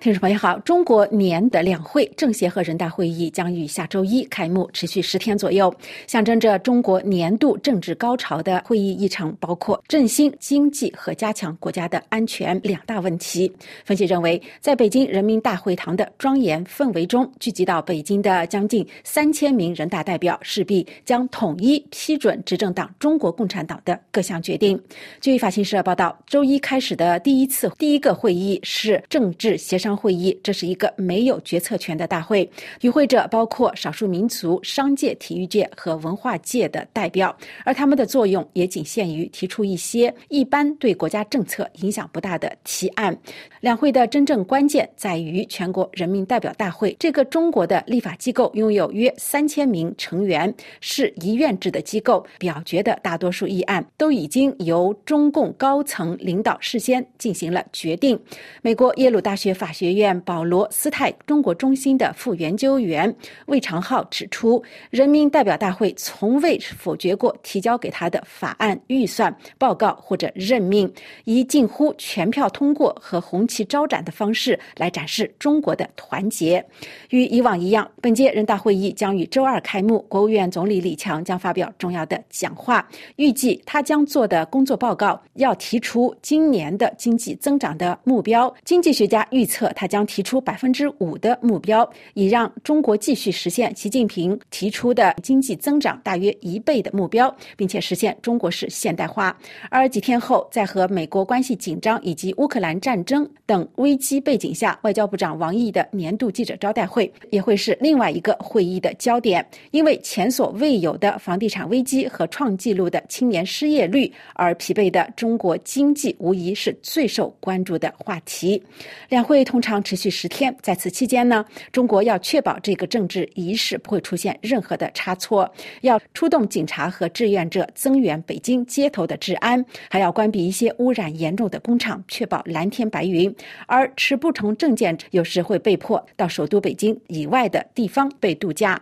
听众朋友好，中国年的两会政协和人大会议将于下周一开幕，持续十天左右，象征着中国年度政治高潮的会议议程包括振兴经济和加强国家的安全两大问题。分析认为，在北京人民大会堂的庄严氛围中，聚集到北京的将近三千名人大代表势必将统一批准执政党中国共产党的各项决定。据法新社报道，周一开始的第一次第一个会议是政治协商。会议，这是一个没有决策权的大会。与会者包括少数民族、商界、体育界和文化界的代表，而他们的作用也仅限于提出一些一般对国家政策影响不大的提案。两会的真正关键在于全国人民代表大会这个中国的立法机构拥有约三千名成员，是一院制的机构。表决的大多数议案都已经由中共高层领导事先进行了决定。美国耶鲁大学法学院保罗斯泰中国中心的副研究员魏长浩指出，人民代表大会从未否决过提交给他的法案、预算报告或者任命，以近乎全票通过和红旗招展的方式来展示中国的团结。与以往一样，本届人大会议将于周二开幕，国务院总理李强将发表重要的讲话。预计他将做的工作报告要提出今年的经济增长的目标。经济学家预测。他将提出百分之五的目标，以让中国继续实现习近平提出的经济增长大约一倍的目标，并且实现中国式现代化。而几天后，在和美国关系紧张以及乌克兰战争等危机背景下，外交部长王毅的年度记者招待会也会是另外一个会议的焦点。因为前所未有的房地产危机和创纪录的青年失业率而疲惫的中国经济，无疑是最受关注的话题。两会同。通常持续十天，在此期间呢，中国要确保这个政治仪式不会出现任何的差错，要出动警察和志愿者增援北京街头的治安，还要关闭一些污染严重的工厂，确保蓝天白云。而持不同证件有时会被迫到首都北京以外的地方被度假。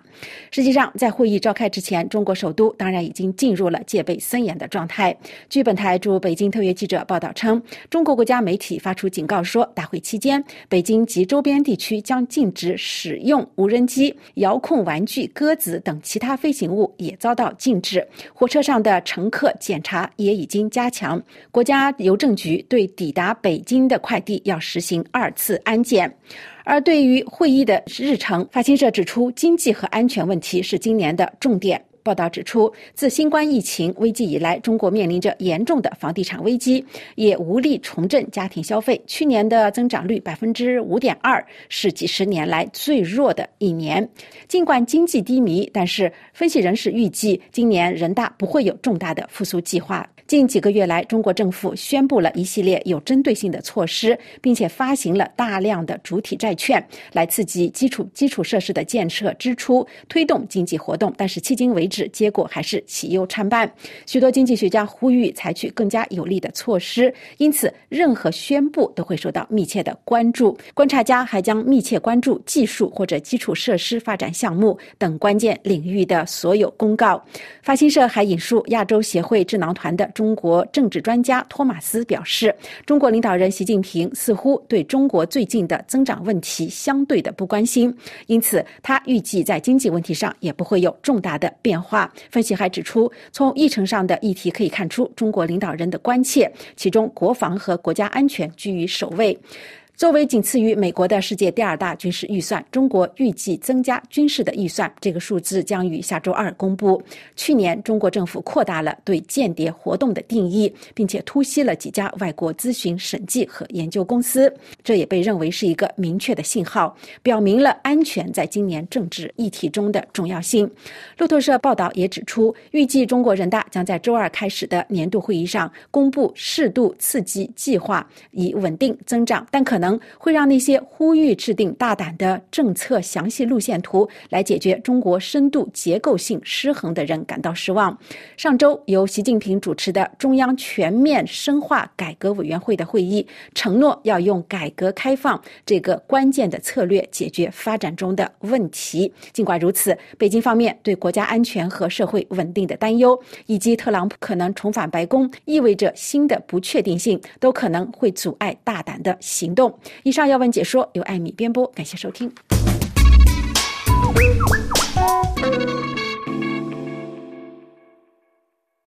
实际上，在会议召开之前，中国首都当然已经进入了戒备森严的状态。据本台驻北京特约记者报道称，中国国家媒体发出警告说，大会期间。北京及周边地区将禁止使用无人机、遥控玩具、鸽子等其他飞行物，也遭到禁止。火车上的乘客检查也已经加强。国家邮政局对抵达北京的快递要实行二次安检。而对于会议的日程，法新社指出，经济和安全问题是今年的重点。报道指出，自新冠疫情危机以来，中国面临着严重的房地产危机，也无力重振家庭消费。去年的增长率百分之五点二，是几十年来最弱的一年。尽管经济低迷，但是分析人士预计，今年人大不会有重大的复苏计划。近几个月来，中国政府宣布了一系列有针对性的措施，并且发行了大量的主体债券，来刺激基础基础设施的建设支出，推动经济活动。但是迄今为止，结果还是喜忧参半。许多经济学家呼吁采取更加有力的措施，因此任何宣布都会受到密切的关注。观察家还将密切关注技术或者基础设施发展项目等关键领域的所有公告。法新社还引述亚洲协会智囊团的。中国政治专家托马斯表示，中国领导人习近平似乎对中国最近的增长问题相对的不关心，因此他预计在经济问题上也不会有重大的变化。话分析还指出，从议程上的议题可以看出，中国领导人的关切，其中国防和国家安全居于首位。作为仅次于美国的世界第二大军事预算，中国预计增加军事的预算，这个数字将于下周二公布。去年，中国政府扩大了对间谍活动的定义，并且突袭了几家外国咨询、审计和研究公司，这也被认为是一个明确的信号，表明了安全在今年政治议题中的重要性。路透社报道也指出，预计中国人大将在周二开始的年度会议上公布适度刺激计划，以稳定增长，但可能。会让那些呼吁制定大胆的政策详细路线图来解决中国深度结构性失衡的人感到失望。上周由习近平主持的中央全面深化改革委员会的会议承诺要用改革开放这个关键的策略解决发展中的问题。尽管如此，北京方面对国家安全和社会稳定的担忧，以及特朗普可能重返白宫意味着新的不确定性，都可能会阻碍大胆的行动以上要闻解说由艾米编播，感谢收听。